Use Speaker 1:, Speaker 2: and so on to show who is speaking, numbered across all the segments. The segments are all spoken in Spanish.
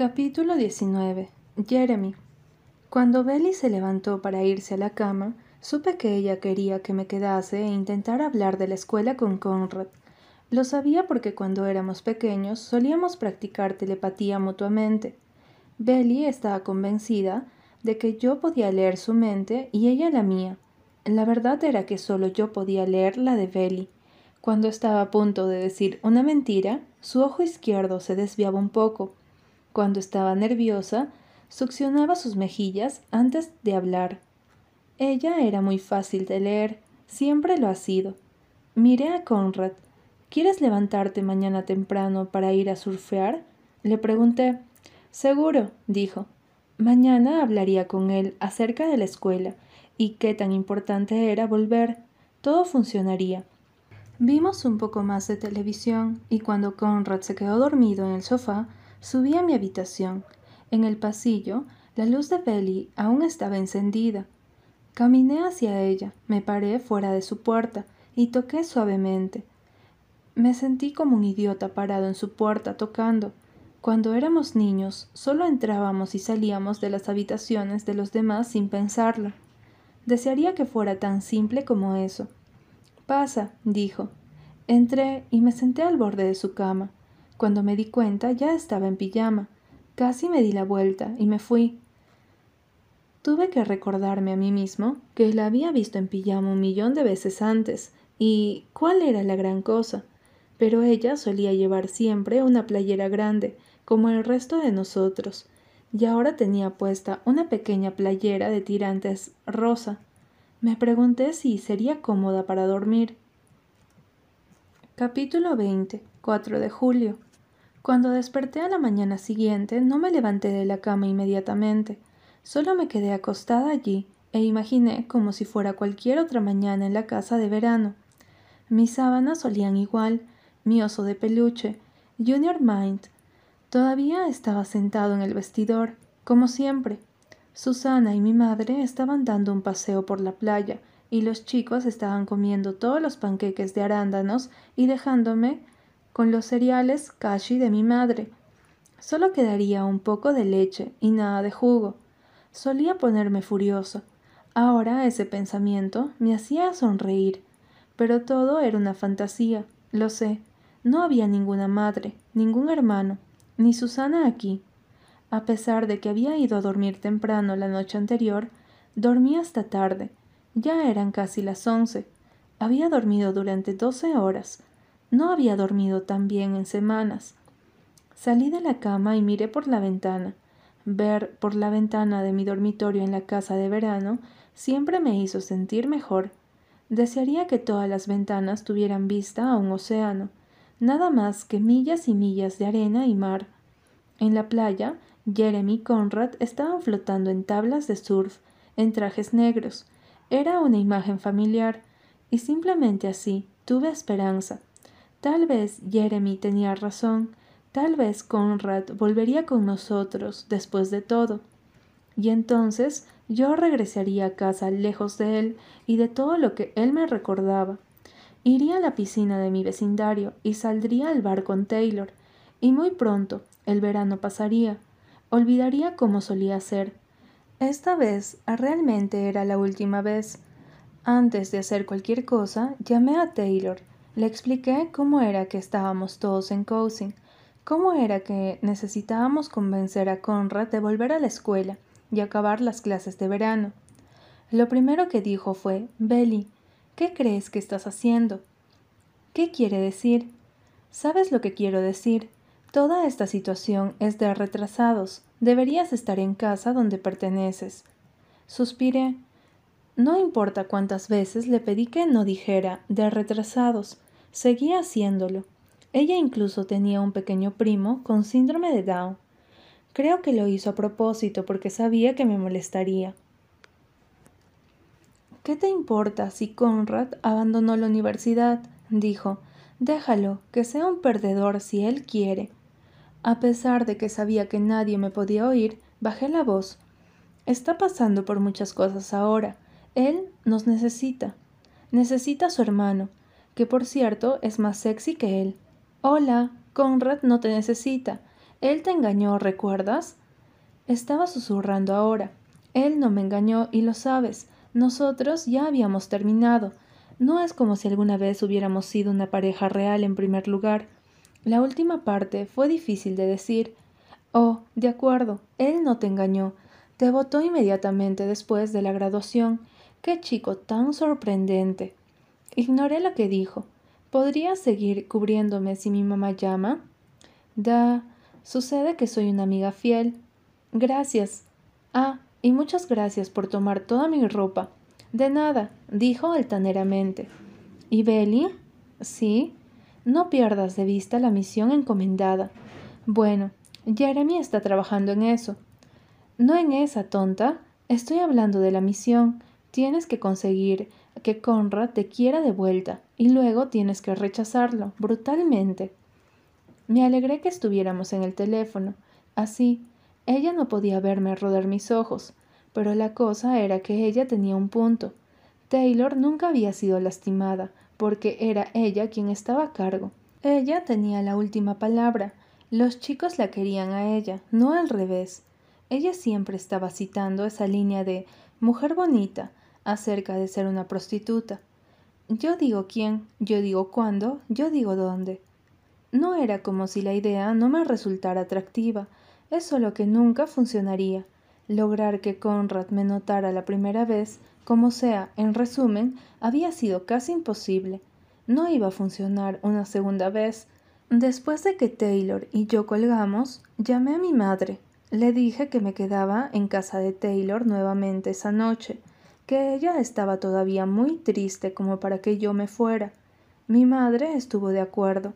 Speaker 1: Capítulo 19. Jeremy. Cuando Belly se levantó para irse a la cama, supe que ella quería que me quedase e intentar hablar de la escuela con Conrad. Lo sabía porque cuando éramos pequeños solíamos practicar telepatía mutuamente. Belly estaba convencida de que yo podía leer su mente y ella la mía. La verdad era que solo yo podía leer la de Belly. Cuando estaba a punto de decir una mentira, su ojo izquierdo se desviaba un poco. Cuando estaba nerviosa, succionaba sus mejillas antes de hablar. Ella era muy fácil de leer, siempre lo ha sido. Miré a Conrad. ¿Quieres levantarte mañana temprano para ir a surfear? Le pregunté. Seguro, dijo. Mañana hablaría con él acerca de la escuela y qué tan importante era volver. Todo funcionaría. Vimos un poco más de televisión y cuando Conrad se quedó dormido en el sofá, subí a mi habitación. En el pasillo, la luz de Belly aún estaba encendida. Caminé hacia ella, me paré fuera de su puerta y toqué suavemente. Me sentí como un idiota parado en su puerta tocando. Cuando éramos niños, solo entrábamos y salíamos de las habitaciones de los demás sin pensarlo. Desearía que fuera tan simple como eso. Pasa, dijo. Entré y me senté al borde de su cama. Cuando me di cuenta ya estaba en pijama. Casi me di la vuelta y me fui. Tuve que recordarme a mí mismo que la había visto en pijama un millón de veces antes, y cuál era la gran cosa pero ella solía llevar siempre una playera grande, como el resto de nosotros, y ahora tenía puesta una pequeña playera de tirantes rosa. Me pregunté si sería cómoda para dormir. Capítulo 20. 4 de julio. Cuando desperté a la mañana siguiente no me levanté de la cama inmediatamente, solo me quedé acostada allí e imaginé como si fuera cualquier otra mañana en la casa de verano. Mis sábanas olían igual, mi oso de peluche, Junior Mind, todavía estaba sentado en el vestidor, como siempre. Susana y mi madre estaban dando un paseo por la playa, y los chicos estaban comiendo todos los panqueques de arándanos y dejándome con los cereales kashi de mi madre. Solo quedaría un poco de leche y nada de jugo. Solía ponerme furioso. Ahora ese pensamiento me hacía sonreír. Pero todo era una fantasía, lo sé. No había ninguna madre, ningún hermano, ni Susana aquí. A pesar de que había ido a dormir temprano la noche anterior, dormí hasta tarde. Ya eran casi las once. Había dormido durante doce horas. No había dormido tan bien en semanas. Salí de la cama y miré por la ventana. Ver por la ventana de mi dormitorio en la casa de verano siempre me hizo sentir mejor. Desearía que todas las ventanas tuvieran vista a un océano nada más que millas y millas de arena y mar. En la playa, Jeremy y Conrad estaban flotando en tablas de surf, en trajes negros. Era una imagen familiar, y simplemente así tuve esperanza. Tal vez Jeremy tenía razón, tal vez Conrad volvería con nosotros después de todo. Y entonces yo regresaría a casa lejos de él y de todo lo que él me recordaba. Iría a la piscina de mi vecindario y saldría al bar con Taylor, y muy pronto el verano pasaría. Olvidaría como solía ser. Esta vez realmente era la última vez. Antes de hacer cualquier cosa, llamé a Taylor. Le expliqué cómo era que estábamos todos en Cousin, cómo era que necesitábamos convencer a Conrad de volver a la escuela y acabar las clases de verano. Lo primero que dijo fue, Belly, ¿Qué crees que estás haciendo? ¿Qué quiere decir? ¿Sabes lo que quiero decir? Toda esta situación es de retrasados. Deberías estar en casa donde perteneces. Suspiré. No importa cuántas veces le pedí que no dijera de retrasados. Seguía haciéndolo. Ella incluso tenía un pequeño primo con síndrome de Down. Creo que lo hizo a propósito porque sabía que me molestaría. ¿Qué te importa si Conrad abandonó la universidad? dijo. Déjalo, que sea un perdedor si él quiere. A pesar de que sabía que nadie me podía oír, bajé la voz. Está pasando por muchas cosas ahora. Él nos necesita. Necesita a su hermano, que por cierto es más sexy que él. Hola, Conrad no te necesita. Él te engañó, ¿recuerdas? Estaba susurrando ahora. Él no me engañó y lo sabes. Nosotros ya habíamos terminado. No es como si alguna vez hubiéramos sido una pareja real en primer lugar. La última parte fue difícil de decir. Oh, de acuerdo, él no te engañó. Te votó inmediatamente después de la graduación. Qué chico tan sorprendente. Ignoré lo que dijo. ¿Podría seguir cubriéndome si mi mamá llama? Da. Sucede que soy una amiga fiel. Gracias. Ah, y muchas gracias por tomar toda mi ropa. De nada, dijo altaneramente. ¿Y Belly? Sí. No pierdas de vista la misión encomendada. Bueno, Jeremy está trabajando en eso. No en esa, tonta. Estoy hablando de la misión. Tienes que conseguir que Conrad te quiera de vuelta y luego tienes que rechazarlo brutalmente. Me alegré que estuviéramos en el teléfono. Así, ella no podía verme rodar mis ojos, pero la cosa era que ella tenía un punto. Taylor nunca había sido lastimada, porque era ella quien estaba a cargo. Ella tenía la última palabra. Los chicos la querían a ella, no al revés. Ella siempre estaba citando esa línea de mujer bonita acerca de ser una prostituta. Yo digo quién, yo digo cuándo, yo digo dónde. No era como si la idea no me resultara atractiva, es solo que nunca funcionaría. Lograr que Conrad me notara la primera vez, como sea, en resumen, había sido casi imposible. No iba a funcionar una segunda vez. Después de que Taylor y yo colgamos, llamé a mi madre. Le dije que me quedaba en casa de Taylor nuevamente esa noche, que ella estaba todavía muy triste como para que yo me fuera. Mi madre estuvo de acuerdo.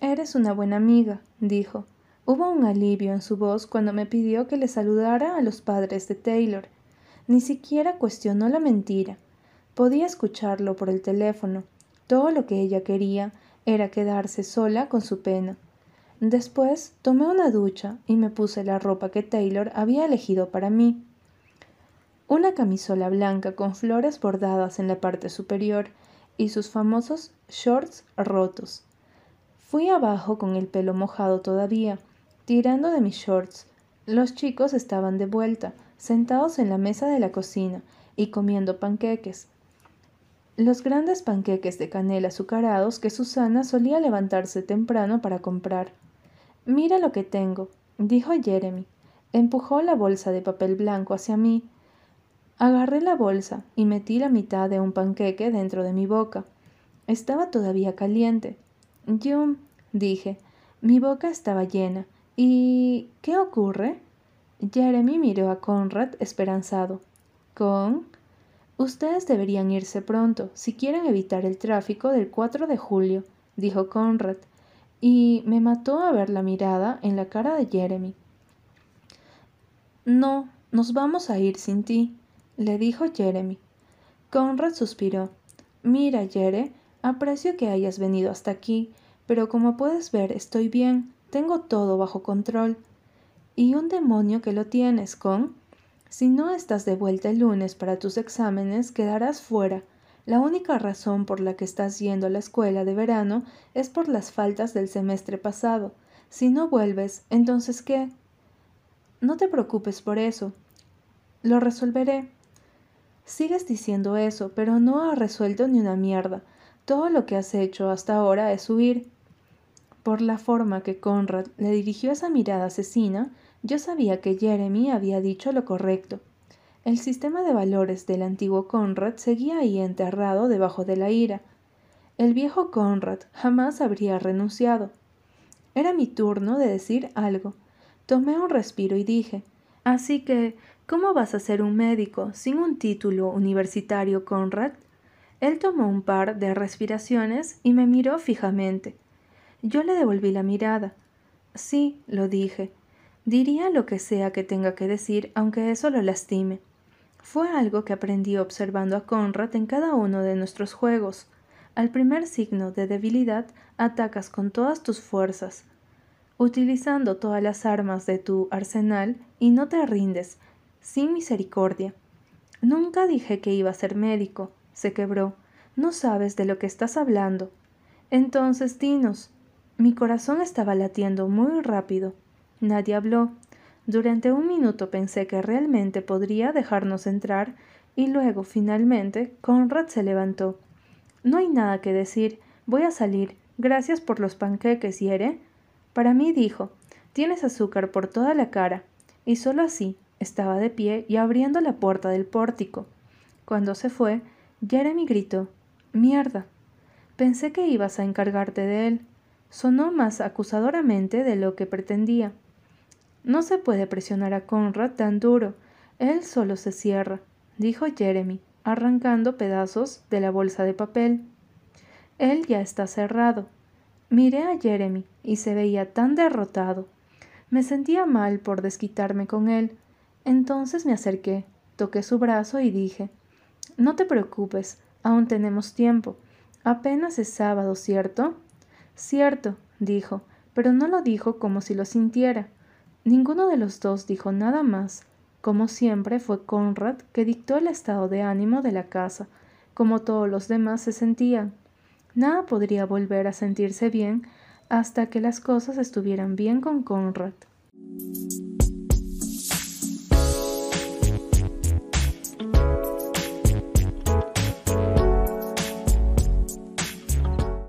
Speaker 1: Eres una buena amiga, dijo. Hubo un alivio en su voz cuando me pidió que le saludara a los padres de Taylor. Ni siquiera cuestionó la mentira. Podía escucharlo por el teléfono. Todo lo que ella quería era quedarse sola con su pena. Después tomé una ducha y me puse la ropa que Taylor había elegido para mí. Una camisola blanca con flores bordadas en la parte superior y sus famosos shorts rotos. Fui abajo con el pelo mojado todavía tirando de mis shorts. Los chicos estaban de vuelta, sentados en la mesa de la cocina y comiendo panqueques. Los grandes panqueques de canela azucarados que Susana solía levantarse temprano para comprar. Mira lo que tengo, dijo Jeremy. Empujó la bolsa de papel blanco hacia mí. Agarré la bolsa y metí la mitad de un panqueque dentro de mi boca. Estaba todavía caliente. Yum, dije. Mi boca estaba llena ¿Y qué ocurre? Jeremy miró a Conrad esperanzado. Con. Ustedes deberían irse pronto, si quieren evitar el tráfico del 4 de julio, dijo Conrad, y me mató a ver la mirada en la cara de Jeremy. No, nos vamos a ir sin ti, le dijo Jeremy. Conrad suspiró. Mira, Jere, aprecio que hayas venido hasta aquí, pero como puedes ver estoy bien. Tengo todo bajo control. Y un demonio que lo tienes, con. Si no estás de vuelta el lunes para tus exámenes, quedarás fuera. La única razón por la que estás yendo a la escuela de verano es por las faltas del semestre pasado. Si no vuelves, entonces ¿qué? No te preocupes por eso. Lo resolveré. Sigues diciendo eso, pero no has resuelto ni una mierda. Todo lo que has hecho hasta ahora es huir. Por la forma que Conrad le dirigió esa mirada asesina, yo sabía que Jeremy había dicho lo correcto. El sistema de valores del antiguo Conrad seguía ahí enterrado debajo de la ira. El viejo Conrad jamás habría renunciado. Era mi turno de decir algo. Tomé un respiro y dije, Así que, ¿cómo vas a ser un médico sin un título universitario, Conrad? Él tomó un par de respiraciones y me miró fijamente. Yo le devolví la mirada. Sí, lo dije. Diría lo que sea que tenga que decir, aunque eso lo lastime. Fue algo que aprendí observando a Conrad en cada uno de nuestros juegos. Al primer signo de debilidad, atacas con todas tus fuerzas, utilizando todas las armas de tu arsenal y no te rindes, sin misericordia. Nunca dije que iba a ser médico, se quebró. No sabes de lo que estás hablando. Entonces dinos, mi corazón estaba latiendo muy rápido. Nadie habló. Durante un minuto pensé que realmente podría dejarnos entrar y luego, finalmente, Conrad se levantó. No hay nada que decir. Voy a salir. Gracias por los panqueques, Yere. Para mí dijo, tienes azúcar por toda la cara. Y solo así estaba de pie y abriendo la puerta del pórtico. Cuando se fue, Jeremy gritó, Mierda. Pensé que ibas a encargarte de él. Sonó más acusadoramente de lo que pretendía. No se puede presionar a Conrad tan duro. Él solo se cierra, dijo Jeremy, arrancando pedazos de la bolsa de papel. Él ya está cerrado. Miré a Jeremy y se veía tan derrotado. Me sentía mal por desquitarme con él. Entonces me acerqué, toqué su brazo y dije No te preocupes, aún tenemos tiempo. Apenas es sábado, ¿cierto? Cierto, dijo, pero no lo dijo como si lo sintiera. Ninguno de los dos dijo nada más. Como siempre fue Conrad que dictó el estado de ánimo de la casa, como todos los demás se sentían. Nada podría volver a sentirse bien hasta que las cosas estuvieran bien con Conrad.